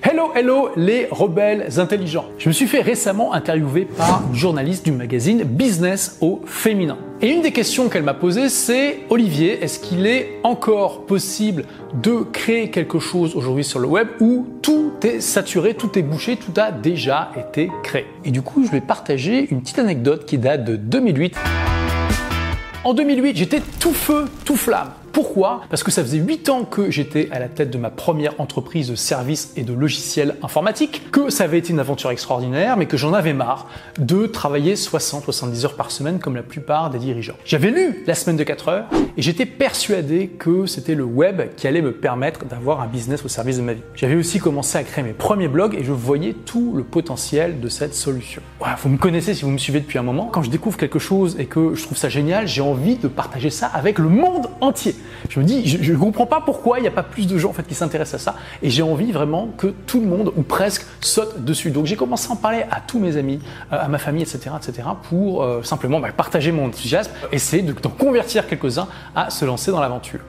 Hello, hello les rebelles intelligents. Je me suis fait récemment interviewer par une journaliste du magazine Business au féminin. Et une des questions qu'elle m'a posées, c'est Olivier, est-ce qu'il est encore possible de créer quelque chose aujourd'hui sur le web où tout est saturé, tout est bouché, tout a déjà été créé? Et du coup, je vais partager une petite anecdote qui date de 2008. En 2008, j'étais tout feu, tout flamme. Pourquoi? Parce que ça faisait 8 ans que j'étais à la tête de ma première entreprise de services et de logiciels informatiques, que ça avait été une aventure extraordinaire, mais que j'en avais marre de travailler 60-70 heures par semaine comme la plupart des dirigeants. J'avais lu la semaine de 4 heures et j'étais persuadé que c'était le web qui allait me permettre d'avoir un business au service de ma vie. J'avais aussi commencé à créer mes premiers blogs et je voyais tout le potentiel de cette solution. vous me connaissez si vous me suivez depuis un moment. Quand je découvre quelque chose et que je trouve ça génial, j'ai envie de partager ça avec le monde entier. Je me dis, je ne comprends pas pourquoi il n'y a pas plus de gens en fait qui s'intéressent à ça, et j'ai envie vraiment que tout le monde ou presque saute dessus. Donc j'ai commencé à en parler à tous mes amis, euh, à ma famille, etc., etc., pour euh, simplement bah, partager mon enthousiasme, essayer d'en convertir quelques-uns à se lancer dans l'aventure.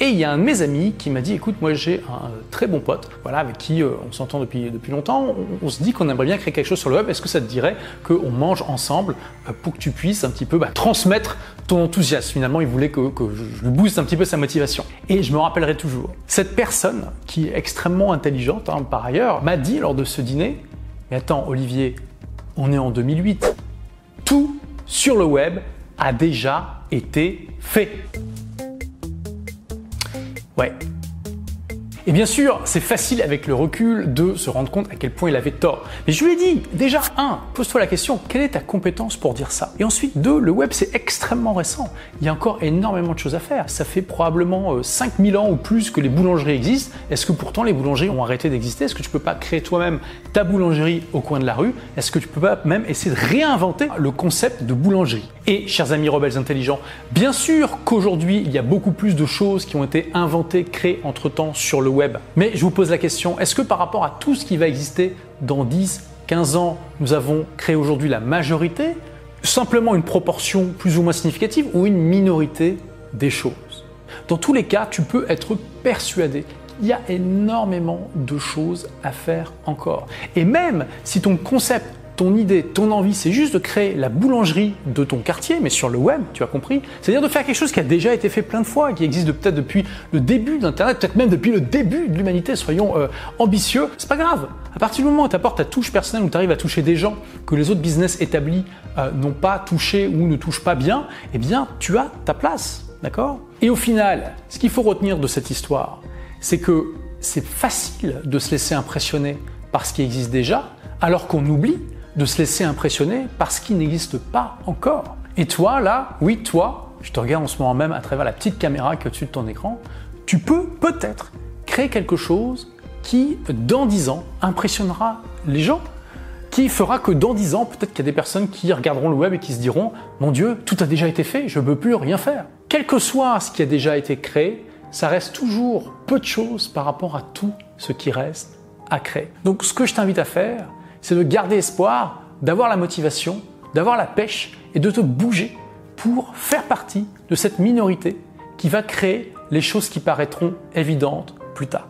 Et il y a un de mes amis qui m'a dit, écoute, moi j'ai un très bon pote, voilà, avec qui euh, on s'entend depuis depuis longtemps. On, se dit qu'on aimerait bien créer quelque chose sur le web. Est-ce que ça te dirait qu'on mange ensemble pour que tu puisses un petit peu bah, transmettre ton enthousiasme? Finalement, il voulait que, je lui booste un petit peu sa motivation. Et je me rappellerai toujours. Cette personne, qui est extrêmement intelligente hein, par ailleurs, m'a dit lors de ce dîner, mais attends Olivier, on est en 2008. Tout sur le web a déjà été fait. Ouais, et bien sûr, c'est facile avec le recul de se rendre compte à quel point il avait tort. Mais je lui ai dit, déjà, un, pose-toi la question, quelle est ta compétence pour dire ça? Et ensuite, deux, le web, c'est extrêmement récent. Il y a encore énormément de choses à faire. Ça fait probablement 5000 euh, ans ou plus que les boulangeries existent. Est-ce que pourtant les boulangeries ont arrêté d'exister? Est-ce que tu peux pas créer toi-même ta boulangerie au coin de la rue? Est-ce que tu peux pas même essayer de réinventer le concept de boulangerie? Et, chers amis rebelles intelligents, bien sûr qu'aujourd'hui, il y a beaucoup plus de choses qui ont été inventées, créées entre-temps sur le Mais je vous pose la question, est-ce que par rapport à tout ce qui va exister dans 10, 15 ans, nous avons créé aujourd'hui la majorité, simplement une proportion plus ou moins significative ou une minorité des choses? Dans tous les cas, tu peux être persuadé qu'il y a énormément de choses à faire encore. Et même si ton concept ton idée, ton envie, c'est juste de créer la boulangerie de ton quartier, mais sur le web, tu as compris. C'est-à-dire de faire quelque chose qui a déjà été fait plein de fois, qui existe peut-être depuis le début d'Internet, peut-être même depuis le début de l'humanité, soyons euh, ambitieux, c'est pas grave. À partir du moment où tu apportes ta touche personnelle, où tu arrives à toucher des gens que les autres business établis euh, n'ont pas touché ou ne touchent pas bien, eh bien, tu as ta place, d'accord? Et au final, ce qu'il faut retenir de cette histoire, c'est que c'est facile de se laisser impressionner par ce qui existe déjà, alors qu'on oublie de se laisser impressionner par ce qui n'existe pas encore. Et toi, là, oui, toi, je te regarde en ce moment même à travers la petite caméra qui est au-dessus de ton écran, tu peux peut-être créer quelque chose qui, dans 10 ans, impressionnera les gens, qui fera que dans 10 ans, peut-être qu'il y a des personnes qui regarderont le web et qui se diront Mon Dieu, tout a déjà été fait, je ne peux plus rien faire. Quel que soit ce qui a déjà été créé, ça reste toujours peu de choses par rapport à tout ce qui reste à créer. Donc ce que je t'invite à faire, c'est de garder espoir, d'avoir la motivation, d'avoir la pêche et de te bouger pour faire partie de cette minorité qui va créer les choses qui paraîtront évidentes plus tard.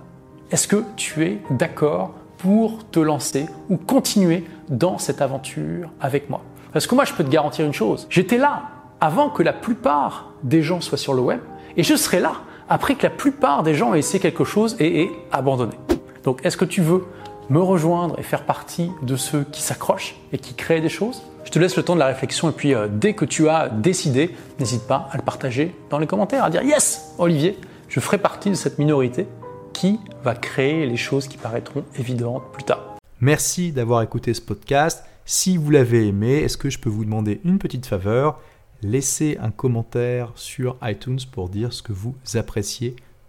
Est-ce que tu es d'accord pour te lancer ou continuer dans cette aventure avec moi? Parce que moi, je peux te garantir une chose, j'étais là avant que la plupart des gens soient sur le web et je serai là après que la plupart des gens aient essayé quelque chose et aient abandonné. Donc, est-ce que tu veux me rejoindre et faire partie de ceux qui s'accrochent et qui créent des choses Je te laisse le temps de la réflexion et puis euh, dès que tu as décidé, n'hésite pas à le partager dans les commentaires, à dire Yes, Olivier, je ferai partie de cette minorité qui va créer les choses qui paraîtront évidentes plus tard. Merci d'avoir écouté ce podcast. Si vous l'avez aimé, est-ce que je peux vous demander une petite faveur? Laissez un commentaire sur iTunes pour dire ce que vous appréciez